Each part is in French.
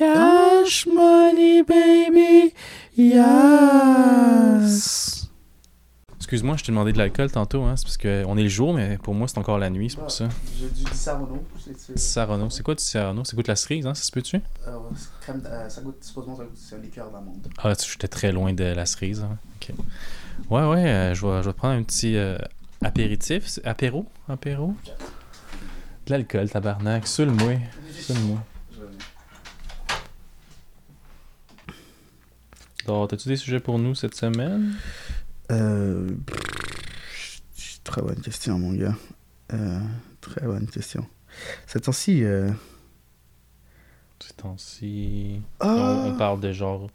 Cash money, baby. Yes. Excuse-moi, je t'ai demandé de l'alcool tantôt, hein, c'est parce qu'on est le jour, mais pour moi, c'est encore la nuit, c'est pour ça. J'ai du Sarano. C'est Sarano, c'est quoi du Sarano? C'est goûte la cerise, hein, ça se peut-tu? euh, crème, euh, ça goûte, supposément, ça goûte, c'est un liqueur d'amande. Ah, tu- j'étais très loin de la cerise. hein. Ok. Ouais, ouais, euh, je, vais, je vais prendre un petit euh, apéritif. Apéro? Apéro? De l'alcool, tabarnak. Sur le moi. Le moi. Donc, t'as-tu des sujets pour nous cette semaine? Euh, très bonne question, mon gars. Euh, très bonne question. Cette temps-ci, euh... Ces temps-ci. ah, On, on parle de genre.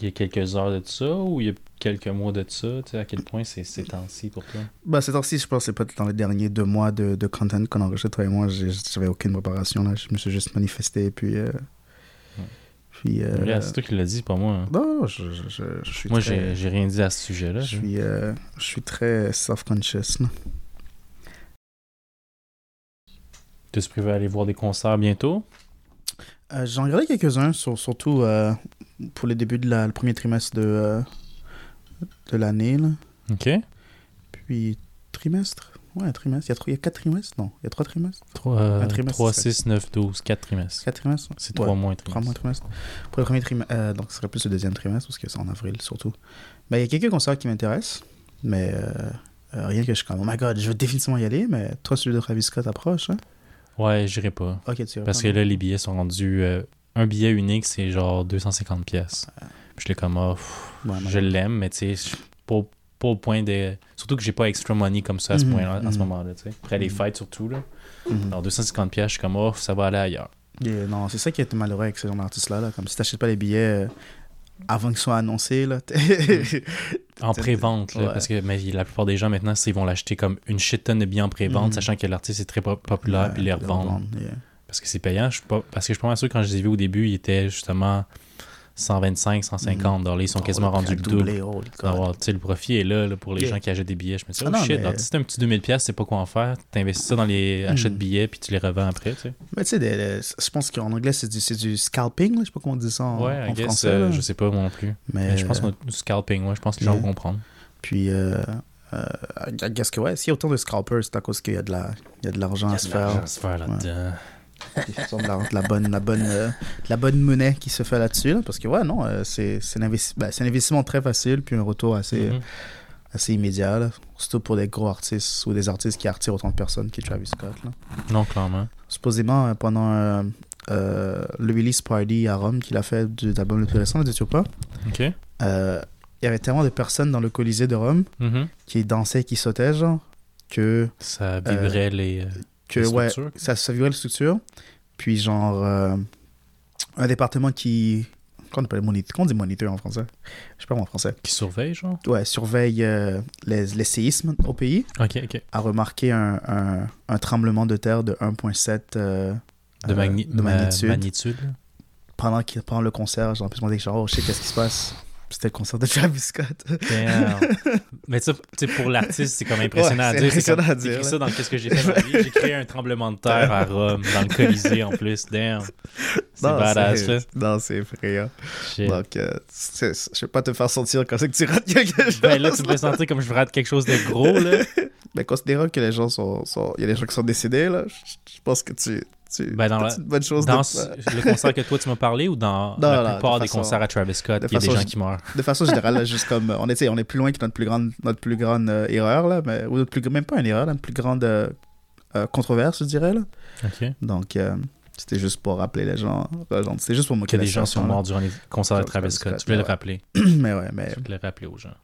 Il y a quelques heures de ça ou il y a quelques mois de ça? Tu sais, à quel point c'est ces temps-ci pour toi? bah, ces temps-ci, je pense c'est pas dans les derniers deux mois de, de content qu'on enregistre, toi et moi. J'avais aucune préparation, là. Je me suis juste manifesté, puis... Euh... Puis... Euh... C'est toi qui l'as dit, pas moi. hein. Non, je, je, je, je suis Moi, très... j'ai rien dit à ce sujet-là. Je suis, euh, je suis très self-conscious. Tu prévu aller voir des concerts bientôt? Euh, J'en regardé quelques-uns, sur- surtout euh, pour le début de la, le premier trimestre de, de l'année. là. Ok. Puis, trimestre? Ouais, un trimestre. Il y, a trois- il y a quatre trimestres? Non, il y a trois trimestres 3, Un trimestre, 3 c'est 6, 9, 12, 4 trimestres. Quatre trimestres? C'est Ouais, 3 mois un Trois mois trimestre. trimestre. Pour le premier trimestre, euh, donc ce serait plus le deuxième trimestre, parce que c'est en avril surtout. Mais il y a quelques concerts qui m'intéressent, mais euh, euh, rien que je suis comme, oh my god, je veux définitivement y aller, mais toi, celui de Travis Scott approche, hein? Ouais, j'irai pas. Ok, tu Parce que là, les billets sont rendus. un billet unique, c'est genre 250 pièces. Je l'ai comme, oh, pff, Ouais, mais- je l'aime, mais tu sais, je- pas, au point de. Surtout que j'ai pas extra money comme ça à ce Mhm, point-là, en ce mhm. moment-là, tu sais. Après les Mhm. fêtes surtout, là. Alors 250 pièces, je suis comme, oh, ça va aller ailleurs. Et non, c'est ça qui est malheureux avec ce genre d'artistes-là. Là. Comme si t'achètes pas les billets euh, avant qu'ils soient annoncés. Là. En pré-vente, ouais. parce que mais la plupart des gens maintenant, ils vont l'acheter comme une shit tonne de billets en pré-vente, sachant que l'artiste est très pop- populaire, Ouais, puis les revendent. yeah. Parce que c'est payant. Je suis pas... Parce que je suis pas mal sûr que quand je les ai vus au début, ils étaient justement 125, 150 dollars. Ils sont Oh, quasiment rendus le double. Alors, tu sais, le profit est là, là, pour les Yeah. gens qui achètent des billets. Je me dis, oh Ah non, shit, mais- alors, si t'as un petit 2000$, pièces, c'est pas quoi en faire. T'investis ça dans les achats de billets, puis tu les revends après, tu sais. Mais tu sais, je pense qu'en anglais, c'est du, c'est du scalping. Je sais pas comment on dit ça en, ouais, en guess, français. euh, je sais pas moi non plus. Mais, Mais je pense qu'on a du scalping, ouais, je pense que les gens Yeah. vont comprendre. Puis, euh, euh, que ouais, s'il y a autant de scalpers, c'est à cause qu'il y a de la- il y a de l'argent à se faire. à se faire là-dedans. De la, bonne, la, bonne, euh, la bonne monnaie qui se fait là-dessus. là, parce que, ouais, non, euh, c'est c'est un, investi- ben, c'est un investissement très facile, puis un retour assez, Mhm. assez immédiat. là. Surtout pour des gros artistes ou des artistes qui attirent autant de personnes qui Travis Scott. là. Non, clairement. Supposément, euh, pendant euh, euh, le release party à Rome qu'il a fait de l'album le plus récent, de pas, OK. euh, il y avait tellement de personnes dans le Colisée de Rome Mhm. qui dansaient, qui sautaient, genre, que, Ça vibrait les, euh, que ouais, ça, ça la structure. Puis, genre, euh, un département qui. Qu'on appelle moniteur. Qu'on dit moniteur en français Je sais pas en français. qui surveillent, genre? Ouais, surveille euh, les, les séismes au pays. OK, OK. A remarqué un, un, un tremblement de terre de 1,7 euh, De, euh, magni- de ma- magnitude. magnitude. pendant, qu'il- pendant le concert. Genre, puis je me disais, genre, oh, je sais qu'est-ce qui se passe. C'était le concert de Travis Scott. Damn. Mais ça, tu sais, pour l'artiste, c'est comme impressionnant Ouais, à c'est dire. C'est impressionnant comme, à dire, t'écris là. ça dans Qu'est-ce que j'ai fait dans la vie. J'ai créé un tremblement de terre à Rome, dans le Colisée en plus. Damn. C'est Non, badass, c'est- là. Non, c'est effrayant. Shit. Donc, euh, c'est- c'est- je vais pas te faire sentir comme ça que tu rates quelque chose. Ben là, tu me fais sentir comme je rate quelque chose de gros, là. Mais considérant que les gens sont. sont- Il y a des gens qui sont décédés, là, je pense que tu. Tu Ben, dans la- c'est une bonne chose Dans de, le concert que toi, tu m'as parlé ou dans Non, la non, plupart de des concerts à Travis Scott, il y a des gens qui meurent? de façon générale, là, juste comme. On est, on est plus loin que notre plus grande, notre plus grande euh, erreur, là, mais, ou notre plus, même pas une erreur, notre plus grande euh, euh, controverse, je dirais. Là. Donc, euh, c'était juste pour rappeler les gens. euh, C'était juste pour Que moquer des la gens sont morts durant les concerts de Travis Scott. Scott, Tu voulais le rappeler. mais ouais, mais. Tu voulais le rappeler aux gens.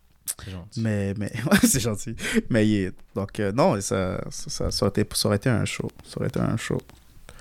C'est gentil. Mais, mais ouais, c'est gentil. Mais donc, euh, non, ça, ça, ça aurait été, ça aurait été un show. Ça aurait été un show.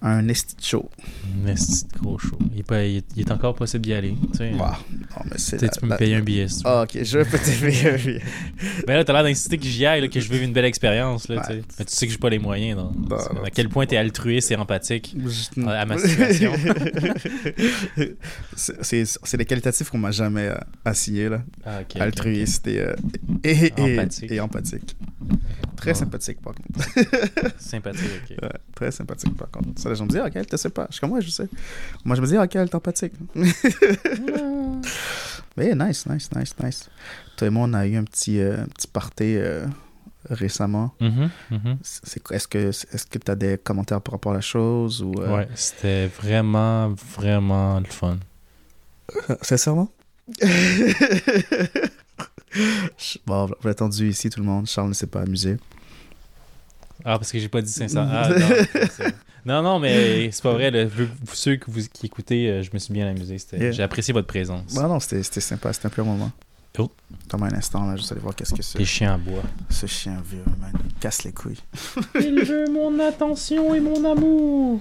Un esti de show. Mais c'est gros show. Il est, pas- il est- il est encore possible d'y aller. Tu sais. Wow. Non, mais c'est. Tu sais, la- tu peux me payer un billet si tu veux. Ah, ok, je peux te payer un billet. Ben là, t'as l'air d'inciter que j'y aille, là, que je vive une belle expérience. Là, tu sais. Mais tu sais que j'ai pas les moyens. Non, non, à quel point t'es altruiste et empathique. Je- à ma situation. c'est des qualitatifs qu'on m'a jamais euh, assigné, là. Ah, Altruiste et, euh, et, et, Empathique. et empathique. Très Ah. sympathique, par contre. Sympathique, ok. Ouais, très sympathique, par contre. Ça, gens me disent, ok, elle te sait pas. Je suis comme, ouais, je sais. Moi, je me dis, ok, elle est empathique. Mais nice, nice, nice, nice. Toi et moi, on a eu un petit, euh, un petit party euh, récemment. C'est, quoi- est-ce que est-ce que tu as des commentaires par rapport à la chose ou euh, Ouais, c'était vraiment, vraiment le fun. Sincèrement? Bon, vous l'avez entendu ici, tout le monde. Charles ne s'est pas amusé. Ah, parce que j'ai pas dit 500. Ah, non, c'est- non, non, mais c'est pas vrai. là. Vous- ceux que vous, qui écoutez, euh, je me suis bien amusé. Yeah. J'ai apprécié votre présence. Bon, non, c'était, c'était sympa, c'était un peu un moment. Oh. Donne-moi un instant, là, juste aller voir qu'est-ce que c'est. Les chiens à bois. Ce chien vieux, man, il casse les couilles. Il veut mon attention et mon amour.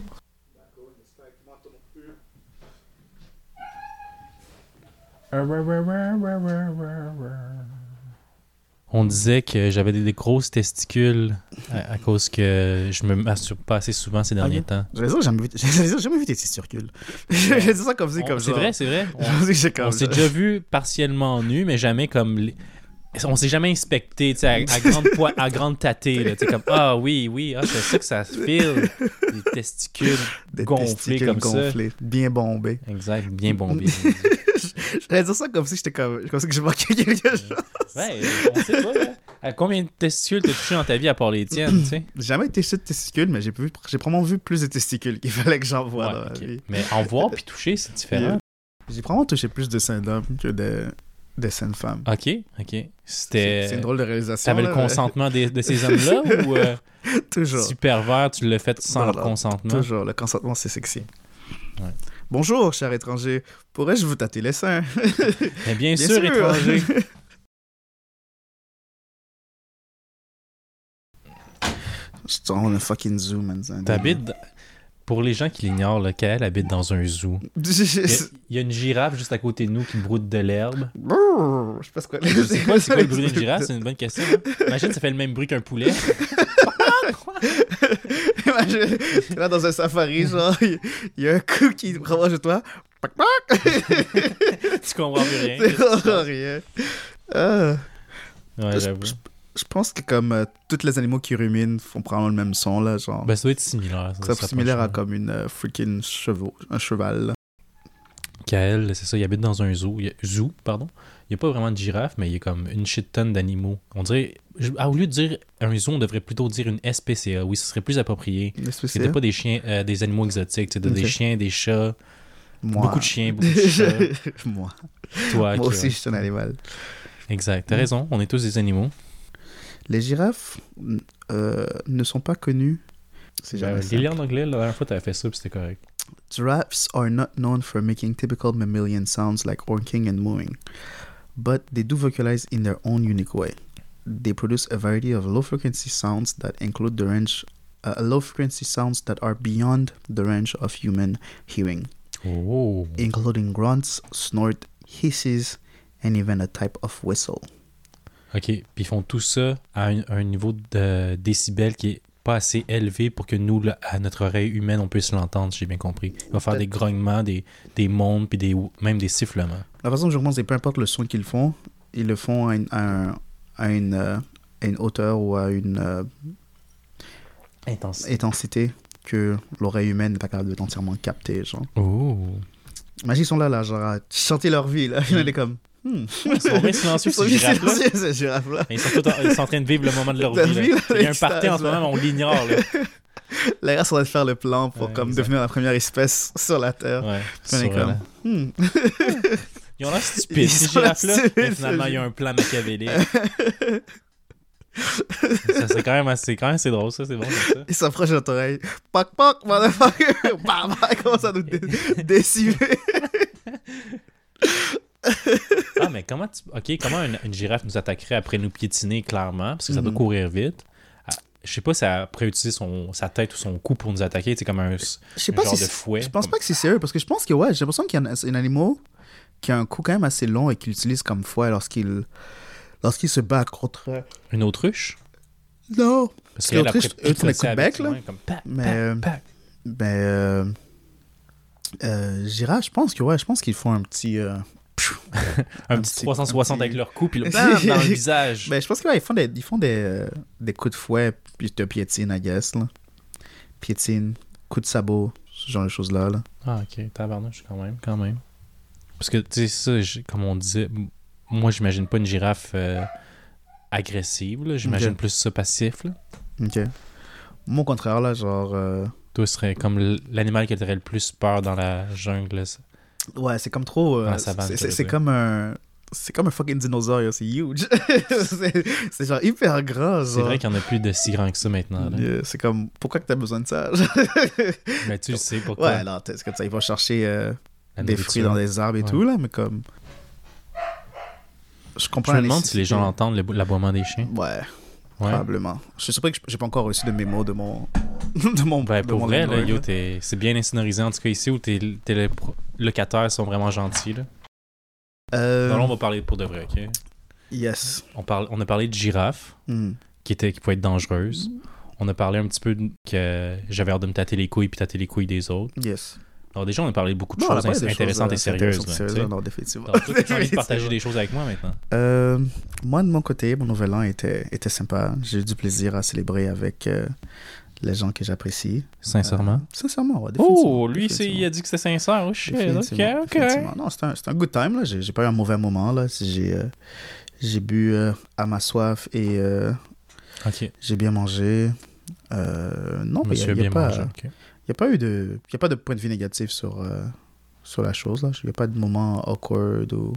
On disait que j'avais des, des grosses testicules à, à cause que je me masturbe pas assez souvent ces derniers temps. J'ai jamais vu, j'allais dire, j'ai jamais vu tes testicules. J'ai dit ça comme si, comme C'est vrai, c'est vrai. On- s'est ça. déjà vu partiellement nu, mais jamais comme. les- On s'est jamais inspecté, tu sais, à, à grande poi- à grande tâtée, là, tu sais, comme ah oui, oui, ah, c'est ça que ça se file, des testicules Des gonflés testicules comme ça. gonflés, bien bombés. Exact, bien bombé. J'allais dire ça comme si j'étais comme, comme si que j'ai manqué quelque chose. ouais, on sait pas, là. À combien de testicules t'as touché dans ta vie à part les tiennes, tu sais? J'ai jamais touché de testicules, mais j'ai probablement vu plus de testicules qu'il fallait que j'en voie Ouais, dans ma ok. vie. Mais en voir puis toucher, c'est différent. J'ai probablement touché plus de seins d'hommes que de, de seins de femmes. Ok, ok. C'était. c'est une drôle de réalisation. T'avais le consentement des- de ces hommes-là ou euh, Toujours. super vert, tu l'as fait sans Non, non, consentement? Toujours, le consentement, c'est sexy. Ouais. Bonjour, cher étranger. Pourrais-je vous tâter les seins? Bien, Bien sûr, sûr. étranger. Je dans un fucking zoo, man. T'habites. Pour les gens qui l'ignorent, là, Kael habite dans un zoo. Il y, a, il y a une girafe juste à côté de nous qui broute de l'herbe. Brrr, Je sais pas ce quoi. Je sais pas c'est quoi le bruit d'une girafe, c'est une bonne question. hein. Imagine, ça fait le même bruit qu'un poulet. T'es là dans un safari, genre, il il y a un coup qui te rapproche de toi. Pac, pac. tu comprends plus rien. C'est vraiment rien. Ah. Ouais, j'avoue. je, je pense que comme euh, tous les animaux qui ruminent font probablement le même son, là, genre. Ben, ça doit être similaire. ça, ça similaire à comme une euh, freaking chevaux, un cheval. Kael, c'est ça, il habite dans un zoo. Y zoo, pardon. Il n'y a pas vraiment de girafe, mais il y a comme une shit tonne d'animaux. On dirait. je- ah, au lieu de dire un zoo, on devrait plutôt dire une SPCA. Oui, ce serait plus approprié. C'était pas des chiens, euh, des animaux exotiques, c'était des chiens, des chats, Moi. beaucoup de chiens, beaucoup de chats. Moi. Toi, Moi aussi, je suis un animal. Exact. T'as raison, on est tous des animaux. Les girafes euh, ne sont pas connues. C'est Ben, jamais ça. Lis-le en anglais, la dernière fois, t'avais fait ça, c'était correct. Giraffes are not known for making typical mammalian sounds like honking and mooing, but they do vocalize in their own unique way. They produce a variety of low frequency sounds that include the range, uh, low frequency sounds that are beyond the range of human hearing, Oh. including grunts, snort, hisses, and even a type of whistle. OK. Puis ils font tout ça à un, un niveau de décibels qui est pas assez élevé pour que nous, à notre oreille humaine, on puisse l'entendre, j'ai bien compris. Il va faire des grognements, des, des mondes, puis des, même des sifflements. La façon dont je pense, c'est peu importe le son qu'ils font, ils le font à une, à un- à une, euh, à une hauteur ou à une euh, intensité que l'oreille humaine n'est pas capable de entièrement capter. Genre. Oh. Imagine, ils sont là, là, genre, à chanter leur vie. Là. Il est comme. Hmm. Ils sont bien silencieux, ces girafes-là. silencieux, ces girafes-là. Ils sont, tout en, ils sont en train de vivre le moment de leur De vie. là. Il y a un party en ce moment, mais on l'ignore. là. Les gars sont en train de faire le plan pour Ouais, comme, exact. devenir la première espèce sur la Terre. Ouais. Sur, comme, hmm. Ils ont l'air stupides, Ils ces girafes-là. Mais finalement, il y a un plan machiavélique. c'est quand même assez, quand même assez drôle, ça. C'est bon, comme ça. Ils s'approchent de ton oreille. Pac, pac, motherfucker. Bam, bam, ils commencent à nous dé- décimer. Ah, mais comment tu... OK, comment une, une girafe nous attaquerait après nous piétiner, clairement, parce que ça doit Mhm. courir vite. Ah, Je sais pas si elle pourrait utiliser son, sa tête ou son cou pour nous attaquer, c'est comme un, pas genre si de fouet. Je pense comme- pas que c'est sérieux parce que je pense que ouais, j'ai l'impression qu'il y a un, un animal qui a un cou quand même assez long et qu'il utilise comme fouet lorsqu'il lorsqu'il se bat contre. Une autruche? Non. Parce que l'autruche, eux, font des coups de bec, là. mains, Comme pac, Mais, pac, euh, pac. Ben euh, euh, girafe, je pense que ouais, je pense qu'ils font un petit. euh, Un Un petit petit- 360 un petit- avec leur cou, puis là, bam, dans le visage. Ben, je pense qu'ils font, des, ils font des, euh, des coups de fouet, puis de piétine, I guess. Là. Piétine, coup de sabot, ce genre de choses-là. Là. Ah, ok, tabarnouche, quand même, quand même. Parce que, tu sais, ça, comme on disait, moi, j'imagine pas une girafe euh, agressive, là. J'imagine plus ça passif, là. Ok. Moi, au contraire, là, genre. euh, Toi, ce serait comme l'animal qui aurait le plus peur dans la jungle. Ouais, c'est comme trop. euh, Ah, c'est- je comme un. C'est comme un fucking dinosaure, c'est huge. c'est genre hyper grand. C'est vrai qu'il y en a plus de si grand que ça maintenant. Yeah, c'est comme, pourquoi que t'as besoin de ça? Mais tu le sais pourquoi. ouais, non, c'est comme ça, ils vont chercher euh, des fruits dans des arbres et Ouais. tout, là, mais comme. Je Je comprends me la demande si les gens entendent l'aboiement des chiens. Ouais, Ouais. probablement. Je suis surpris que j'ai pas encore reçu de mémo de mon. de mon. Ben, de pour mon vrai, t'es- c'est bien insonorisé, en tout cas ici, où tes, tes lo- locataires sont vraiment gentils. Là. Euh, Non, là, on va parler pour de vrai, ok? Yes. On, parle, on a parlé de girafe, Hmm. qui, était, qui pouvait être dangereuse. On a parlé un petit peu de- que j'avais hâte de me tâter les couilles puis tâter les couilles des autres. Yes. Alors déjà, on a parlé beaucoup de Non, choses intéressantes euh, et sérieuses. intéressantes et là, tu sérieuses, sais. non, définitivement. Alors, toi, tu as envie de partager des choses avec moi maintenant? Euh, moi, de mon côté, mon nouvel an était, était sympa. J'ai eu du plaisir à célébrer avec euh, les gens que j'apprécie. Sincèrement? Euh, sincèrement, ouais, définitivement. oh, lui, il a dit que c'était sincère. Oh shit, ok, ok. Non, c'était un, un good time. J'ai pas eu un mauvais moment. là. J'ai euh, bu euh, à ma soif et euh, j'ai bien mangé. Euh, non, mais il a n'y a, bien pas- mangé. Y a pas eu de, a pas de point de vue négatif sur, euh, la chose. Il n'y a pas de moment awkward ou,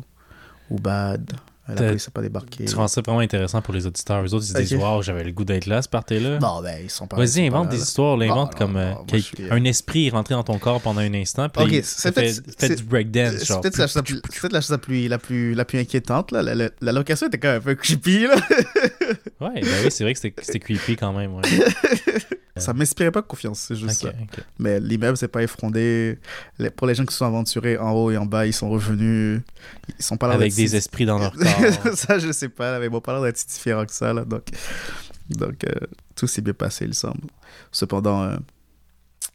ou bad. La police n'a pas débarqué. Tu rends ça vraiment intéressant pour les auditeurs. Eux autres, ils se disent Ok. Waouh, j'avais le goût d'être là, ce party-là. Non, ben, ils sont pas Vas-y, pas invente là, des là. histoires, là, Non, invente non, comme euh, non, moi, quel- je suis, euh, un esprit est rentré dans ton corps pendant un instant, puis Ok, il c'est fait, peut-être- du breakdance, C'est peut-être la, chose la plus- la chose la plus, la plus, la plus inquiétante. Là. La, location était quand même un peu creepy. Là. Ouais, ben oui, c'est vrai que c'était creepy quand même, ouais. Ça m'inspirait pas confiance, c'est juste ça. Mais l'immeuble, c'est pas effrondé. Les- pour les gens qui se sont aventurés en haut et en bas, ils sont revenus. Ils sont pas là Avec des esprits dans leur corps. ça, je sais pas. Mais bon, pas l'air d'être si différent que ça. Là, donc, donc euh, tout s'est bien passé, il semble. Cependant, euh,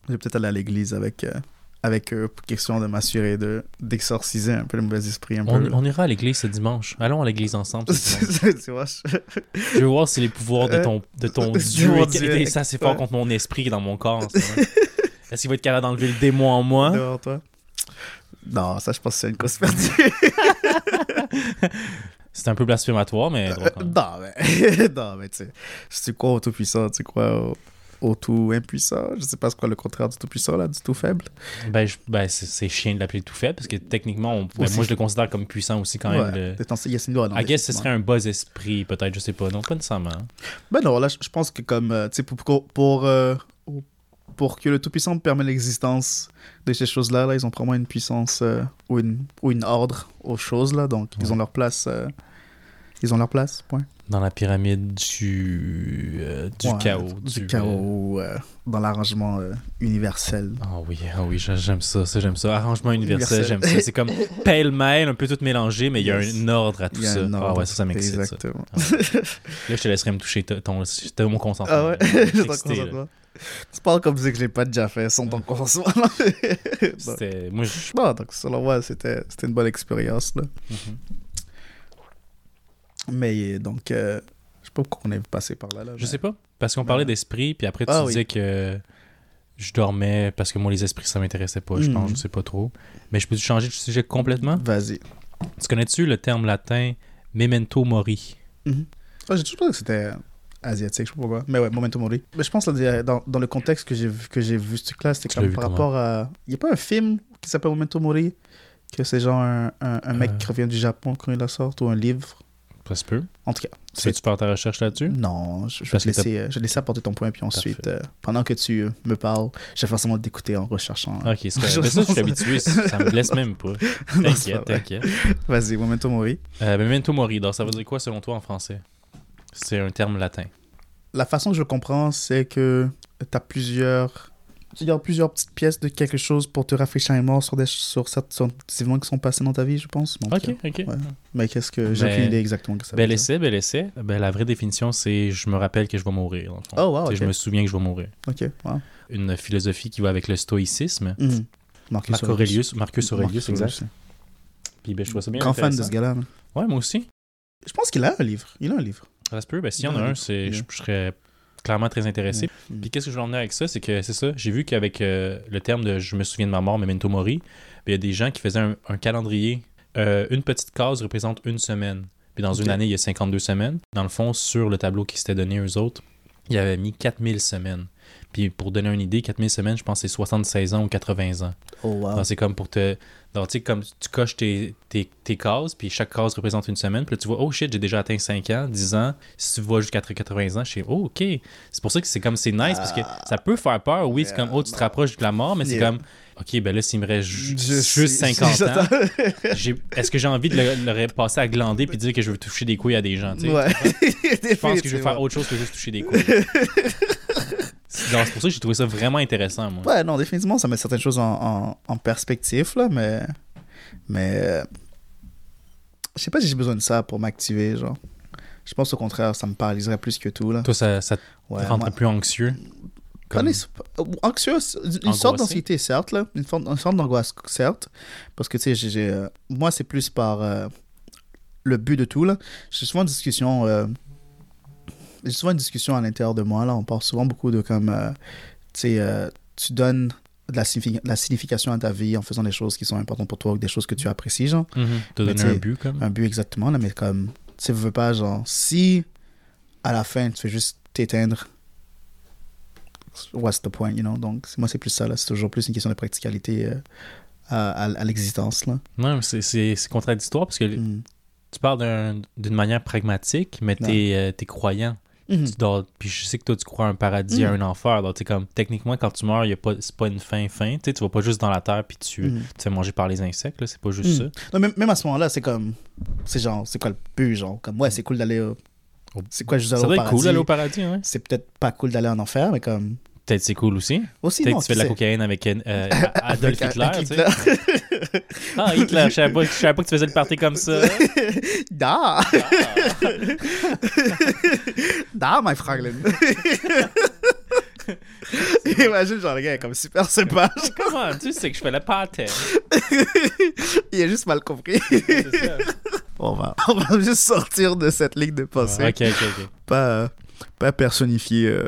j'ai peut-être allé à l'église avec, euh, avec eux pour question de m'assurer de, d'exorciser un peu le mauvais esprit. Un On, peu, on ira à l'église ce dimanche. Allons à l'église ensemble. tu vois, je- Je veux voir si les pouvoirs de ton, de ton Dieu Dieu. étaient assez fort Ouais. contre mon esprit est dans mon corps. Est-ce qu'il va être capable d'enlever le démon en moi? devant toi. Non, ça, je pense que c'est une cause perdue. C'est un peu blasphématoire, mais drôle quand même. non, mais, non, mais tu sais, tu crois au tout-puissant, tu crois au, au tout-impuissant. Je sais pas ce quoi le contraire du tout-puissant, là, du tout-faible. Ben, je- ben, c'est c'est chiant de l'appeler tout faible parce que techniquement, on- ben, moi je le considère comme puissant aussi quand même. Ouais. le- Détention- il y a- c'est une loi, non, I guess ce serait un bas esprit, peut-être, je sais pas. Non, pas nécessairement. Ben non, là, je pense que comme, euh, tu sais, pour, pour, pour, euh, pour que le Tout-Puissant permette l'existence de ces choses-là, là, ils ont probablement une puissance euh, ou, une, ou une ordre aux choses, là, donc ils ont leur place. euh, ils ont leur place, point. Dans la pyramide du, euh, du Ouais, chaos. Du, chaos, dans l'arrangement universel. Ah oui, ah oui, j'a- j'aime ça, ça j'aime ça. Arrangement universel, Universel. j'aime ça. C'est comme pêle-mêle, un peu tout mélangé, mais il y a Yes. un ordre à tout ça. Ah ordre. ouais, ça, ça m'excite. ça. Exactement. Ah ouais. Là, je te laisserai me toucher ton, ton, mon consentement. Ah ouais? J'ai ton consentement. Tu parles comme si que je l'ai pas déjà fait sans ton consentement. C'était... Moi, je... bon, donc selon moi, c'était c'était une bonne expérience. Là. Mhm. Mais donc, euh, je sais pas pourquoi on est passé par là. là Je mais- sais pas. Parce qu'on parlait d'esprit, puis après, tu Ah oui. disais que je dormais parce que moi, les esprits, ça m'intéressait pas, je pense, Mhm. je sais pas trop. Mais je peux changer de sujet complètement? Vas-y. Tu connais-tu le terme latin memento mori? Ah, J'ai toujours pensé que c'était asiatique, je sais pas pourquoi. Mais ouais, Memento Mori. Mais je pense là, dans, dans le contexte que j'ai vu, que j'ai vu ce truc-là, c'était Tu comme par rapport à. Il y a pas un film qui s'appelle Memento Mori que c'est genre un, un, un mec Euh. qui revient du Japon quand il la sort ou un livre? Ça se peut. En tout cas, Tu veux-tu faire ta recherche là-dessus? Non, je, je vais te laisser, euh, je laisser apporter ton point, puis ensuite, euh, pendant que tu euh, me parles, j'ai forcément d'écouter en recherchant. Ok, c'est ça, je suis habitué, ça me blesse même pas. T'inquiète, t'inquiète. Vas-y, Memento Mori. Memento mori, donc ça veut dire quoi selon toi en français? C'est un terme latin. La façon que je comprends, c'est que tu as plusieurs, tu gardes plusieurs petites pièces de quelque chose pour te rafraîchir les morts sur des, sur certains événements qui sont passés dans ta vie, je pense. Donc, Ok, euh, ok. ouais. Mais qu'est-ce que. J'ai Ben, aucune idée exactement que ça Bel essai, bel essai. Ben, la vraie définition, c'est je me rappelle que je vais mourir. dans le fond. Oh, wow. Je me souviens que je vais mourir. Ok, wow. Une philosophie qui va avec le stoïcisme. Mhm. Marcus Marc Aurelius, Marcus Aurelius, Marcus exact. Puis ben, je trouve ça bien Grand fan de ce gars-là. man. Ouais, moi aussi. Je pense qu'il a un livre. Il a un livre. Ça se peut. Ben, s'il y en a un, c'est, je, serais clairement très intéressé. Mm. Puis qu'est-ce que je veux en venir avec ça? C'est que c'est ça. J'ai vu qu'avec euh, le terme de je me souviens de ma mort, Memento Mori, ben, il y a des gens qui faisaient un, un calendrier. Euh, une petite case représente une semaine. Puis dans une année, il y a 52 semaines. Dans le fond, sur le tableau qui s'était donné eux autres, il y avait mis 4000 semaines. Puis pour donner une idée, 4000 semaines, je pense que c'est 76 ans ou 80 ans. Oh, wow. C'est comme pour te. Donc, tu sais, comme tu coches tes, tes, tes cases, puis chaque case représente une semaine. Puis là, tu vois, oh shit, j'ai déjà atteint 5 ans, 10 ans. Si tu vas jusqu'à 80 ans, je sais, oh, ok. C'est pour ça que c'est comme, c'est nice, parce que ça peut faire peur. Oui, c'est comme, oh, tu te rapproches de la mort, mais c'est Yeah. comme, ok, ben là, s'il me reste juste sais- 50 ans, est-ce que j'ai envie de le, le passer à glander puis dire que je veux toucher des couilles à des gens, tu sais? Ouais. Je pense que je vais faire autre chose que juste toucher des couilles. C'est pour ça que j'ai trouvé ça vraiment intéressant, moi. Ouais, non, définitivement, ça met certaines choses en, en, en perspective, là, mais. Mais. euh, Je sais pas si j'ai besoin de ça pour m'activer, genre. Je pense au contraire, ça me paralyserait plus que tout, là. Toi, ça, ça te Ouais, rendrait moi- plus anxieux? Comme- nécess- Anxieux, une sorte d'anxiété, certes, là. Une une sorte d'angoisse, certes. Parce que, tu sais, j'ai- j'ai, euh, moi, c'est plus par euh, le but de tout, là. J'ai souvent une discussion. euh, j'ai souvent une discussion à l'intérieur de moi, là. On parle souvent beaucoup de comme. euh, tu sais, euh, tu donnes de la, signifi- de la signification à ta vie en faisant des choses qui sont importantes pour toi ou des choses que tu apprécies, genre. Te Mais donner un but, comme. Un but exactement, là, mais comme. Tu veux pas, genre. Si à la fin, tu fais juste t'éteindre. What's the point, you know? Donc, moi, c'est plus ça, là. C'est toujours plus une question de practicalité euh, à, à- à l'existence, là. Non, c'est- contradictoire parce que Mm. tu parles d'un- d'une manière pragmatique, mais t'es euh, t'es Mhm. Tu dors- puis je sais que toi, tu crois à un paradis, à Mhm. un enfer. Donc, tu comme, techniquement, quand tu meurs, y a pas, c'est pas une fin, fin. Tu vas pas juste dans la terre puis tu, Mhm. tu manger par les insectes, là. C'est pas juste Mhm. ça. Non, même, même à ce moment-là, c'est comme. C'est genre, c'est quoi le but, genre? Comme, ouais, c'est cool d'aller C'est quoi, juste Ça aller au paradis? cool d'aller au paradis. C'est peut-être pas cool d'aller en enfer, mais comme. Peut-être c'est cool aussi. Aussi, Peut-être tu fais de la cocaïne avec euh, Adolf Avec- Hitler, avec. Ah, Hitler, je savais pas, je savais pas que tu faisais le party comme ça. Da! da, my Franklin. Imagine, genre, le gars est comme super sympa. Comment? Tu sais que je fais le pâté. Il a juste mal compris. C'est ça. On va, on va juste sortir de cette ligne de pensée. Ok, ok, ok. Pas, pas personnifier euh,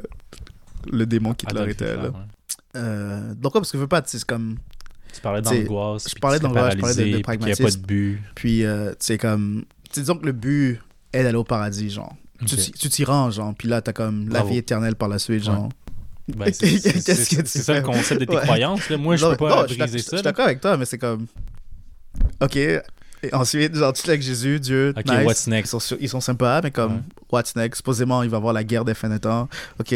le démon qui te l'arrêtait. Là. ouais. Euh, donc, ouais, parce que je veux pas, tu sais, c'est comme. Tu parlais T'sais, d'angoisse. je parlais d'angoisse, je parlais de- puis qu'il n'y a pas de pragmatisme. but. Puis, euh, tu sais, comme. tu sais, disons que le but est d'aller au paradis, genre. Tu t'y- Tu t'y rends, genre. Puis là, t'as comme la vie éternelle par la suite, genre. Ben, c'est c'est- Qu'est-ce c'est- que tu c'est ça le concept de tes Ouais. croyances. Là. Moi, je Non, peux mais- pas non, je briser d'ac- Je ça. suis d'accord avec toi, mais c'est comme. Ok. Et ensuite, genre, tu es avec Jésus, Dieu. Ok, nice. what's next? Ils sont, su- ils sont sympas, mais comme, Ouais. what's next? Supposément, il va y avoir la guerre des fins de temps. Ok,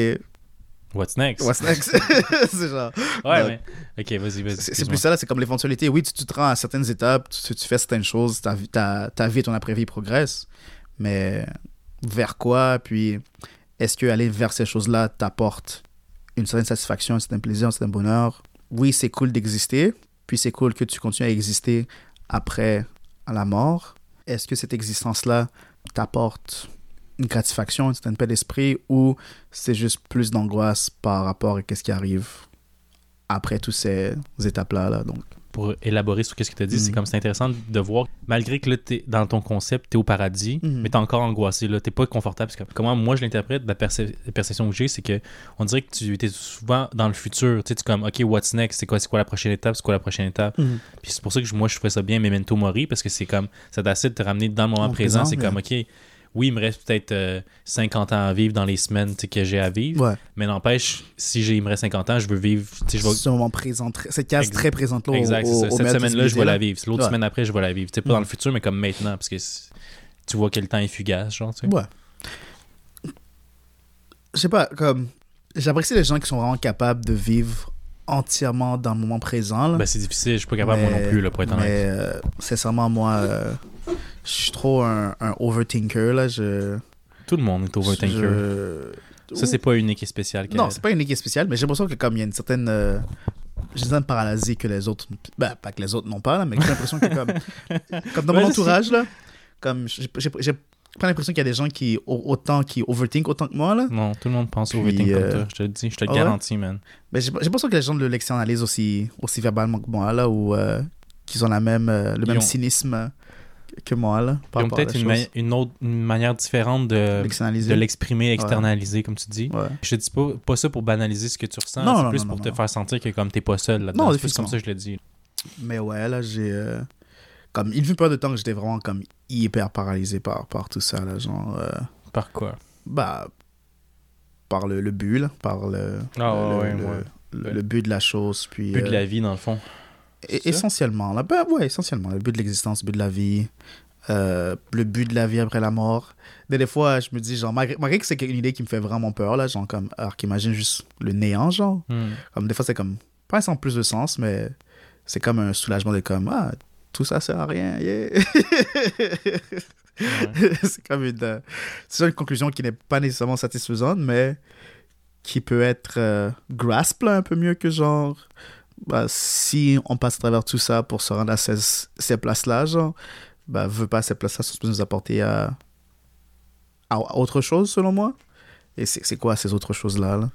What's next? what's next? c'est genre. Ouais, mais. Ok, vas-y, vas-y. C'est c'est plus ça, là, c'est comme l'éventualité. Oui, tu, tu te rends à certaines étapes, tu, tu fais certaines choses, ta, vie- ta, ta vie et ton après-vie progressent, mais vers quoi? Puis, est-ce que aller vers ces choses-là t'apporte une certaine satisfaction, un certain plaisir, un certain bonheur? Oui, c'est cool d'exister, puis c'est cool que tu continues à exister après la mort. Est-ce que cette existence-là t'apporte une gratification, une certaine paix d'esprit, ou c'est juste plus d'angoisse par rapport à ce qui arrive après toutes ces étapes-là. Là, donc. Pour élaborer sur ce que tu as dit, c'est Mhm. comme c'est intéressant de voir, malgré que là, t'es- dans ton concept, tu es au paradis, Mhm. mais tu es encore angoissé. Tu n'es pas confortable. Parce que comment moi je l'interprète, la, perce- la perception que j'ai, c'est que on dirait que tu étais souvent dans le futur. Tu es comme, OK, what's next? C'est quoi, c'est quoi la prochaine étape? C'est quoi la prochaine étape? Puis c'est pour ça que moi, je trouvais ça bien Memento Mori, parce que c'est comme, ça t'assied de te ramener dans le moment présent. C'est comme, OK, oui, il me reste peut-être euh, 50 ans à vivre dans les semaines que j'ai à vivre, Ouais. mais n'empêche, si j'ai, il me reste 50 ans, je veux vivre, je vais... Ce moment présent, cette case Ex- très présente là. Exact, c'est au- au Cette semaine-là, je vais la vivre. L'autre Ouais. semaine après, je vais la vivre. Tu sais, pas dans le futur, mais comme maintenant, parce que tu vois que le temps est fugace, genre. Ouais. Je sais pas, comme. J'apprécie les gens qui sont vraiment capables de vivre entièrement dans le moment présent. Là. Ben, c'est difficile, je suis pas capable, moi non plus, là, pour être honnête. Mais euh, sincèrement, moi, euh, je suis trop un, un overthinker. Là. Je, Tout le monde est overthinker. je- Ça, c'est pas unique et spécial. Non, c'est pas unique et spécial, mais j'ai l'impression que comme il y a une certaine, euh, j'ai une certaine paralysie que les autres, ben pas que les autres n'ont pas, là, mais j'ai l'impression que comme, comme dans mon Ouais, entourage là, comme j'ai pas l'impression qu'il y a des gens qui au- autant qui overthink autant que moi là. Non, tout le monde pense Puis, overthink comme euh, toi. Je te le dis, je te le ah ouais? garantis, man. Mais j'ai j'ai l'impression que les gens le l'externalisent aussi aussi verbalement que moi là ou euh, qu'ils ont la même, euh, le Ils même ont- cynisme que moi, là. par Ils ont peut-être une, chose. ma- une autre une manière différente de, l'exprimer, externaliser, comme tu dis. Ouais. Je te dis pas, pas ça pour banaliser ce que tu ressens, c'est plus non, pour non, te non. faire sentir que comme t'es pas seul là-dedans. Non, c'est plus comme ça que je le dis. Mais ouais, là, j'ai. euh, comme, il fut pas de temps que j'étais vraiment comme hyper paralysé par, par tout ça, là. Genre. euh, Par quoi? bah. Par le, le but, là. Par le. Ah, le, ouais, le, ouais. le- but de la chose. Puis. Le but de euh, la vie, dans le fond. Et- ça? essentiellement, là, ben ouais, essentiellement, le but de l'existence, le but de la vie, euh, le but de la vie après la mort. Des, des fois, je me dis, genre, malgré, malgré que c'est une idée qui me fait vraiment peur, là, genre, comme, alors qu'imagine juste le néant, genre, Hmm. comme, des fois, c'est comme, pas sans plus de sens, mais c'est comme un soulagement de comme, ah, tout ça sert à rien, yeah. Ouais. c'est comme une, euh, c'est une conclusion qui n'est pas nécessairement satisfaisante, mais qui peut être euh, grasp là, un peu mieux que genre, bah, si on passe à travers tout ça pour se rendre à ces, ces places-là, genre, bah, veut pas ces places-là sont nous apporter à, à autre chose, selon moi. Et c'est quoi ces autres choses-là là?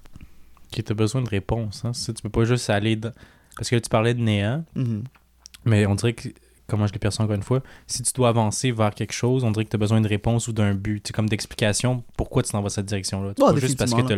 Qui t'as besoin de réponse. Hein? Si tu peux pas juste aller dans... Parce que tu parlais de néant, Mhm. mais on dirait que, comment je l'ai perçu encore une fois, si tu dois avancer vers quelque chose, on dirait que tu as besoin de réponse ou d'un but. C'est comme d'explication pourquoi tu t'en vas cette direction-là. C'est Ouais, pas juste parce que tu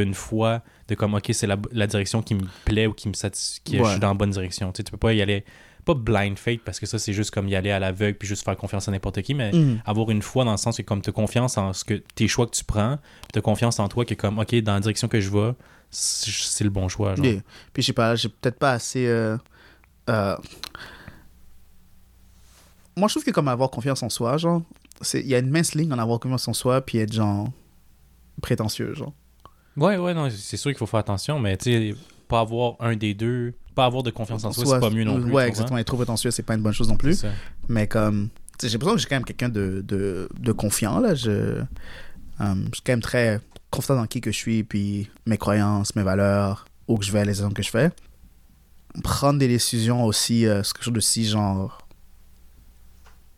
as, une foi de comme, ok, c'est la, la direction qui me plaît ou qui me satisfait, qui je suis dans la bonne direction. Tu sais, tu peux pas y aller, pas blind faith, parce que ça, c'est juste comme y aller à l'aveugle puis juste faire confiance à n'importe qui, mais Mhm. avoir une foi dans le sens que comme tu as confiance en ce que tes choix que tu prends, tu as confiance en toi que comme, ok, dans la direction que je vais, c'est c'est le bon choix. Genre. Yeah. Puis je sais pas, j'ai peut-être pas assez. euh, euh, Moi, je trouve que comme avoir confiance en soi, genre, il y a une mince ligne en avoir confiance en soi puis être genre prétentieux, genre. Ouais, ouais, non, c'est sûr qu'il faut faire attention, mais tu sais, pas avoir un des deux, pas avoir de confiance en soi, c'est pas mieux non plus. Ouais, exactement. Être trop prétentieux, c'est pas une bonne chose non plus. Mais comme, j'ai l'impression que j'ai quand même quelqu'un de, de, de confiant, là. Je, euh, je suis quand même très confiant dans qui que je suis, puis mes croyances, mes valeurs, où que je vais, les actions que je fais. Prendre des décisions aussi, euh, c'est quelque chose de si, genre,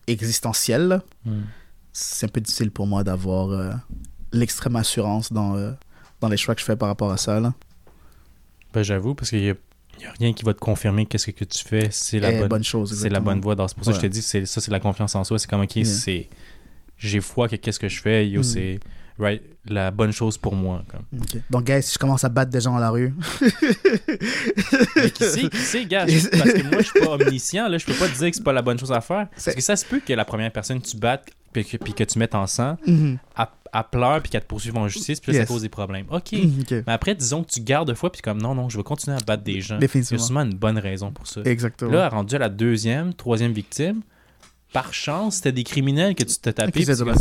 existentiel, là. Hmm. c'est un peu difficile pour moi d'avoir euh, l'extrême assurance dans, euh, dans les choix que je fais par rapport à ça. Là. Ben, j'avoue, parce qu'il y a, il y a rien qui va te confirmer qu'est-ce que tu fais, c'est la Eh, bonne, bonne chose. c'est la bonne voie. C'est pour ça que je te dis, ça, c'est la confiance en soi. C'est comme, ok, Yeah. c'est. J'ai foi que qu'est-ce que je fais, yo, Mm. c'est right, la bonne chose pour moi. Comme. Donc, guys, si je commence à battre des gens à la rue. Mais qui sait, qui sait, gars, je- parce que moi, je suis pas omniscient, là, je peux pas te dire que c'est pas la bonne chose à faire. Parce que ça se peut que la première personne que tu battes, puis que, puis que tu mettes en sang, Mhm. elle, elle pleure, puis qu'elle te poursuive en justice, puis là, Yes. ça cause des problèmes. Ok. Mhm, ok. Mais après, disons que tu gardes foi, puis comme non, non, je vais continuer à battre des gens. Il y a Définitivement. sûrement une bonne raison pour ça. Exactement. Là, rendu à la deuxième, troisième victime, par chance, c'était des criminels que tu t'es tapé.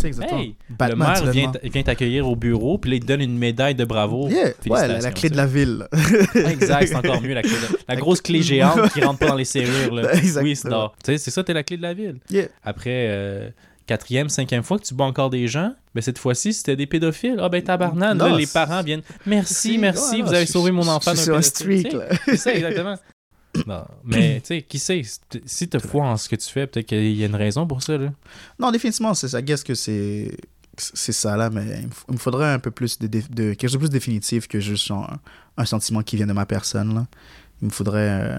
Exactement. Hey, le maire vient, t'accueillir au bureau, puis là, il te donne une médaille de bravo. Yeah. Ouais, la, la clé de la ville. Exact, c'est encore mieux. La, clé de- la grosse clé géante qui rentre pas dans les serrures. Là. Oui, c'est ça, t'es la clé de la ville. Yeah. Après, euh, quatrième, cinquième fois que tu bats encore des gens, ben cette fois-ci, c'était des pédophiles. Ah ben Non, les parents viennent. Merci, merci, ouais, vous avez sauvé mon enfant d'un pédophile. C'est ça, exactement. Mais tu sais, qui sait, si t'as foi en ce que tu fais, peut-être qu'il y a une raison pour ça. Là. Non, définitivement, c'est ça. Guess que c'est c'est ça là, mais il me faudrait un peu plus de, quelque chose de plus définitif que juste un, un sentiment qui vient de ma personne. Il me faudrait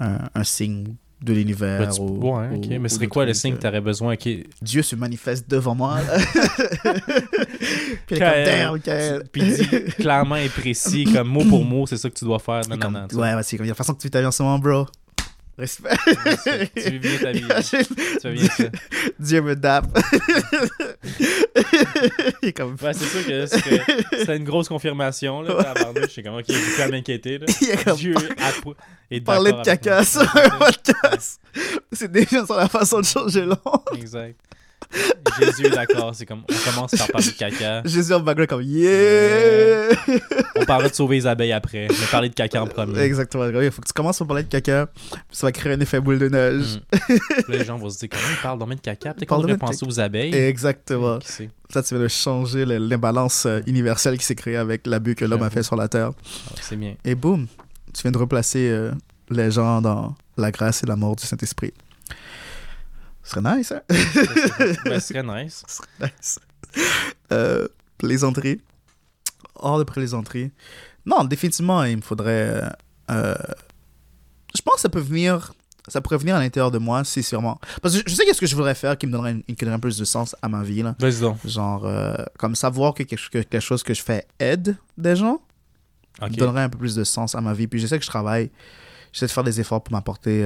euh, un signe de l'univers. Ben, tu- ou- ouais, ok. ou- mais ce serait quoi le signe euh, que t'aurais besoin? ok? Dieu se manifeste devant moi. Puis Kael, comme, Kael. Puis dit clairement et précis, comme mot pour mot, c'est ça que tu dois faire. Non, non, comme- non. tu sais. ouais, ouais, c'est comme la façon que tu vie en ce moment, bro. Respect. Tu bien ta vie. Tu vas bien ça. Dieu me dappe. Il est comme. Ouais, c'est sûr que c'était une grosse confirmation. Là, tabarnouche. Je suis comme, ok, j'ai plus à m'inquiéter. Là. Il est comme. Dieu a po- est Parler de caca sur un podcast. C'est déjà sur la façon de changer l'onde. Exact. Jésus est d'accord. C'est comme, on commence par parler de caca. Jésus en background comme yeah. On parlera de sauver les abeilles après. Mais parler de caca en premier. Exactement. Il faut que tu commences par parler de caca. puis Ça va créer un effet boule de neige. Mm. Les gens vont se dire, comment ils parlent d'en mettre de caca? Peut-être qu'on devrait penser aux abeilles. Exactement. Ça, tu viens de changer l'imbalance euh, universelle qui s'est créée avec l'abus que l'homme a fait sur la Terre. Ah, C'est bien. Et boum, tu viens de replacer euh, les gens dans la grâce et l'amour du Saint-Esprit. Ce serait nice, hein? Ben, ce serait nice. Ce serait nice. Euh, plaisanterie. Hors de plaisanterie. Non, définitivement, il me faudrait. euh, euh, je pense que ça peut venir ça pourrait venir à l'intérieur de moi, c'est sûrement. Parce que je sais qu'est-ce que je voudrais faire qui me donnerait, une- qui donnerait plus de sens à ma vie. Là. Donc. Genre, euh, comme savoir que quelque, que quelque chose que je fais aide des gens Ok. donnerait un peu plus de sens à ma vie. Puis je sais que je travaille, j'essaie de faire des efforts pour m'apporter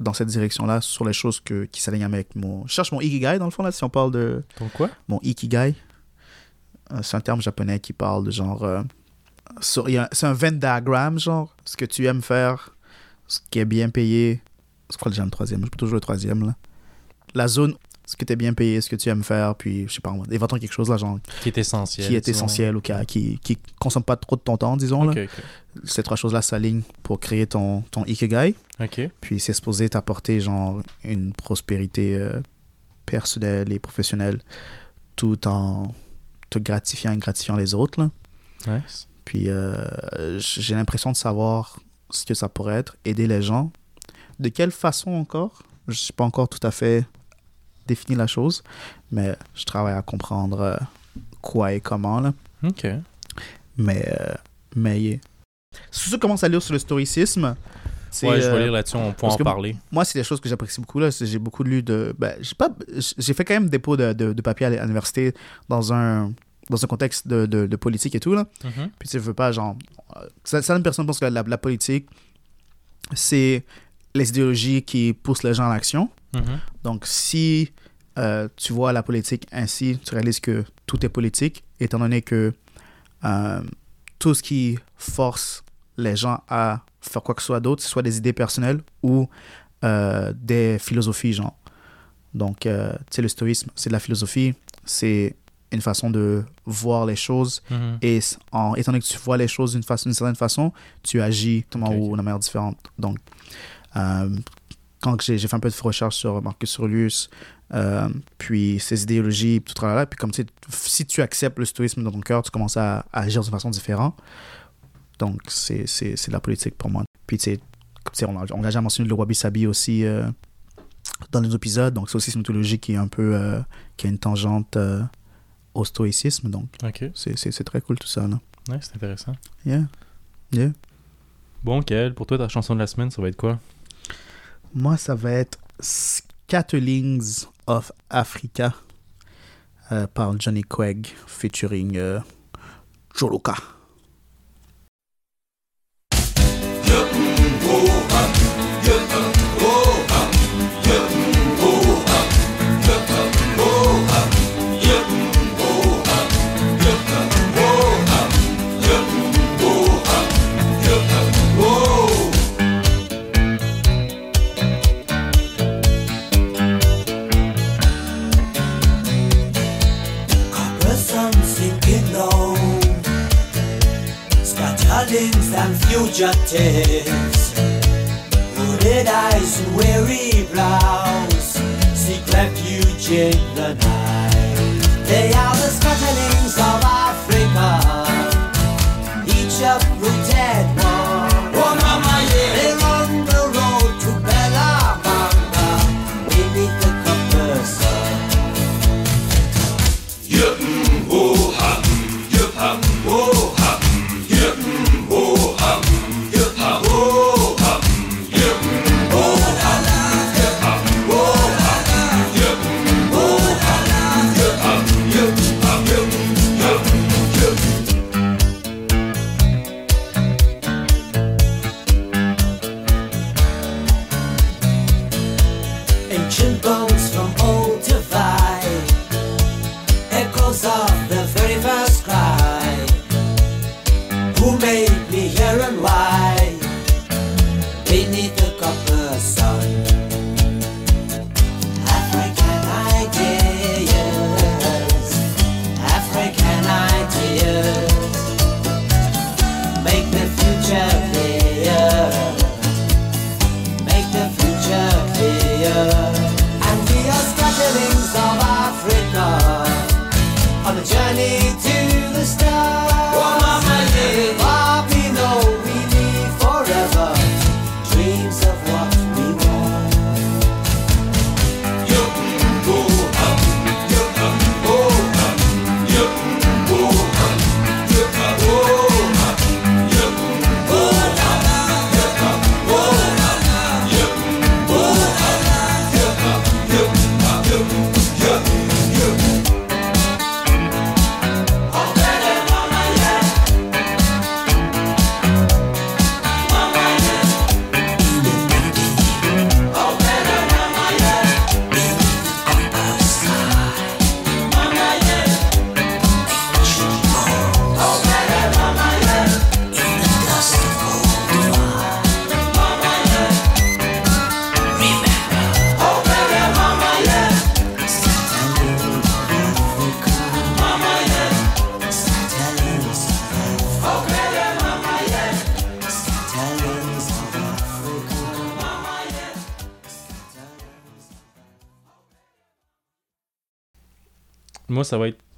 dans cette direction-là sur les choses que, qui s'alignent avec mon. Je cherche mon ikigai dans le fond, là, si on parle de Donc quoi? mon ikigai. Euh, c'est un terme japonais qui parle de genre. euh, c'est un Venn diagramme, genre. Ce que tu aimes faire, ce qui est bien payé. C'est quoi déjà le troisième? Je peux toujours le troisième, là. La zone, ce que tu es bien payé, ce que tu aimes faire, puis je sais pas, éventuellement quelque chose, là, genre, Qui est essentiel. qui est disons. essentiel ou qui, qui, qui consomme pas trop de ton temps, disons, là Ok, ok. ces trois choses-là s'alignent pour créer ton, ton ikigai. Puis c'est supposé t'apporter genre une prospérité euh, personnelle et professionnelle tout en te gratifiant et gratifiant les autres. là. Nice. Puis euh, j'ai l'impression de savoir ce que ça pourrait être, aider les gens. De quelle façon encore? Je sais pas encore tout à fait défini la chose, mais je travaille à comprendre euh, quoi et comment. Là. Ok. Mais, euh, mais yeah. Si tu commences à lire sur le stoïcisme, Ouais, je vais euh, lire là-dessus, on peut en parler. moi, c'est des choses que j'apprécie beaucoup. Là. J'ai beaucoup lu de. Ben, j'ai pas. J'ai fait quand même dépôt de, de, de papier à l'université dans un dans un contexte de, de, de politique et tout là. Mhm. Puis tu veux pas genre. euh, Certaines personnes pensent que la, la politique c'est les idéologies qui poussent les gens à l'action. Mhm. Donc, si euh, tu vois la politique ainsi, tu réalises que tout est politique, étant donné que euh, tout ce qui force les gens à faire quoi que ce soit d'autre, ce soit des idées personnelles ou euh, des philosophies, genre. Donc, tu sais, le stoïsme, c'est de la philosophie, c'est une façon de voir les choses Mhm. et en, étant donné que tu vois les choses d'une façon- d'une certaine façon, tu agis ou de manière différente. Donc, quand j'ai fait un peu de recherche sur Marcus Aurelius, euh, puis ses idéologies, tout là, puis comme tu sais, si tu acceptes le stoïsme dans ton cœur, tu commences à, à agir d'une façon différente. Donc, c'est de la politique pour moi. Puis, tu sais, on a, on a déjà mentionné le Wabi Sabi aussi euh, dans les épisodes. Donc, c'est aussi une mythologie qui est un peu, euh, qui a une tangente au stoïcisme. Donc, Ok. c'est très cool tout ça, là. Ouais, c'est intéressant. Yeah. Yeah. Bon, Kel, pour toi, ta chanson de la semaine, ça va être quoi? Moi, ça va être Scatterlings of Africa euh, par Johnny Quegg featuring euh, Joloka. Fugitives Hooded eyes and weary brows Seek refuge in the night. They are the scatterlings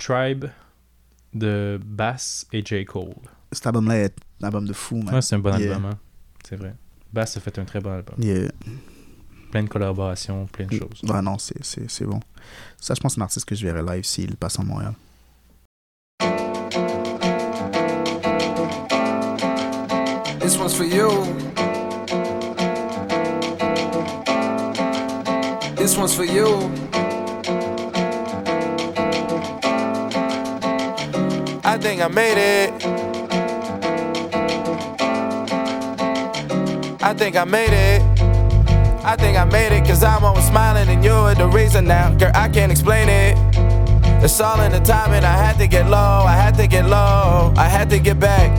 Tribe de Bass et J. Cole. Cet album-là est un album de fou, man. Ouais, c'est un bon Yeah. album, hein. C'est vrai. Bass a fait un très bon album. Yeah. Plein de collaborations, plein de choses. Ouais, non, c'est, c'est, c'est bon. Ça, je pense que c'est un artiste que je verrai live s'il passe à Montréal. This one's for you. This one's for you. I think I made it. I think I made it. I think I made it cause I'm always smiling and you're the reason now. Girl, I can't explain it. It's all in the timing. I had to get low, I had to get low, I had to get back.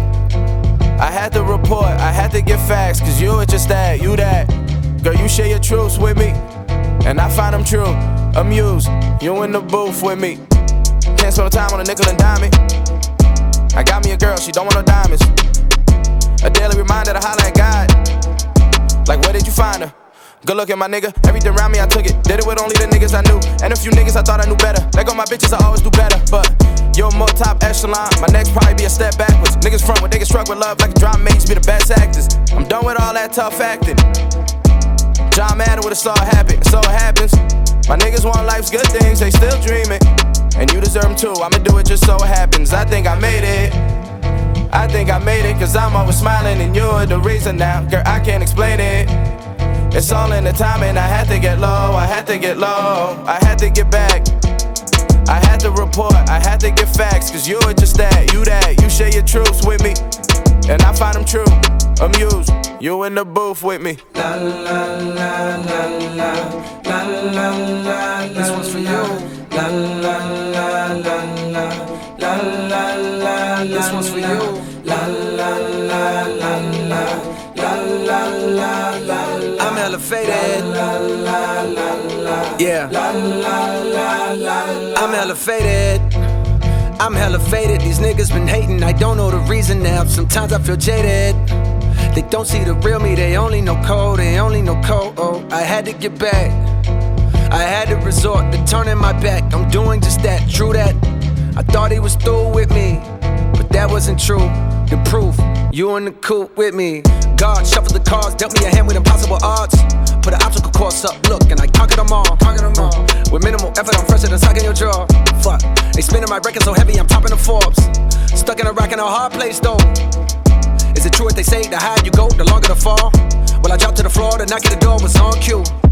I had to report, I had to get facts cause you were just that, you that. Girl, you share your truths with me, and I find them true. Amused, you in the booth with me. Can't spend time on a nickel and dime it. I got me a girl, she don't want no diamonds. A daily reminder to holler at God. Like, where did you find her? Good looking, my nigga. Everything around me, I took it. Did it with only the niggas I knew. And a few niggas I thought I knew better. Let go my bitches, I always do better. But you're more top echelon. My next probably be a step backwards. Niggas front when they get struck with love like a drama mates be the best actors. I'm done with all that tough acting. John Madden would have saw it happen, so it happens. My niggas want life's good things, they still dreaming. And you deserve them too, I'ma do it just so it happens. I think I made it. I think I made it, cause I'm always smiling and you're the reason now. Girl, I can't explain it. It's all in the timing, I had to get low, I had to get low, I had to get back. I had to report, I had to get facts, cause you were just that, you that, you share your truths with me. And I find them true, amused, you in the booth with me. La la la la la la la la. This one's for you. La la la la la la la la. This one's for you. La la la la la la la la la. I'm elevated. La la la la. Yeah. La la la. I'm elevated. I'm hella faded. These niggas been hating. I don't know the reason now. Sometimes I feel jaded. They don't see the real me. They only know code. They only know code. Oh, I had to get back. I had to resort to turning my back. I'm doing just that, true that. I thought he was through with me, but that wasn't true. The proof, you in the coop with me. God shuffled the cards, dealt me a hand with impossible odds. Put an obstacle course up, look, and I conquered them all. Conquered them all. With minimal effort, I'm fresher than sucking your jaw. Fuck, they spinning my record so heavy, I'm topping the Forbes. Stuck in a rack in a hard place though. Is it true what they say? The higher you go, the longer the fall. Well, I dropped to the floor, the knock at the door was on cue.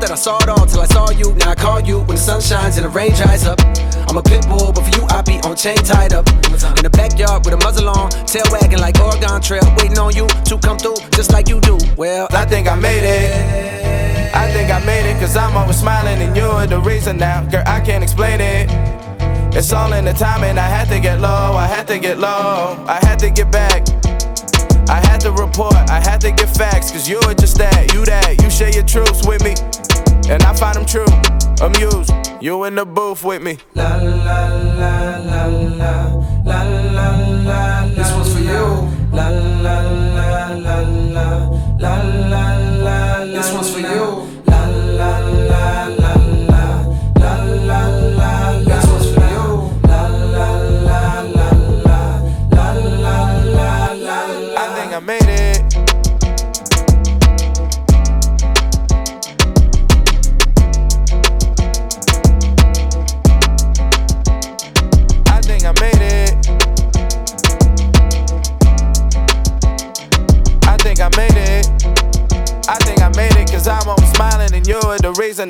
That I saw it all till I saw you. Now I call you when the sun shines and the rain dries up. I'm a pit bull, but for you I be on chain tied up. In the backyard with a muzzle on, tail wagging like Oregon Trail, waiting on you to come through just like you do. Well, I think I made it. I think I made it, cause I'm always smiling and you're the reason now. Girl, I can't explain it. It's all in the timing. I had to get low, I had to get low, I had to get back. I had to report, I had to get facts, cause you're just that, you that, you share your truths with me. And I find them true, amused, you in the booth with me. La la la la la la la.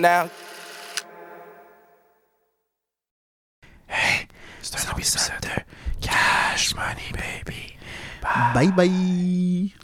on now. Hey, it's time to be Center. Cash money, baby. Bye bye.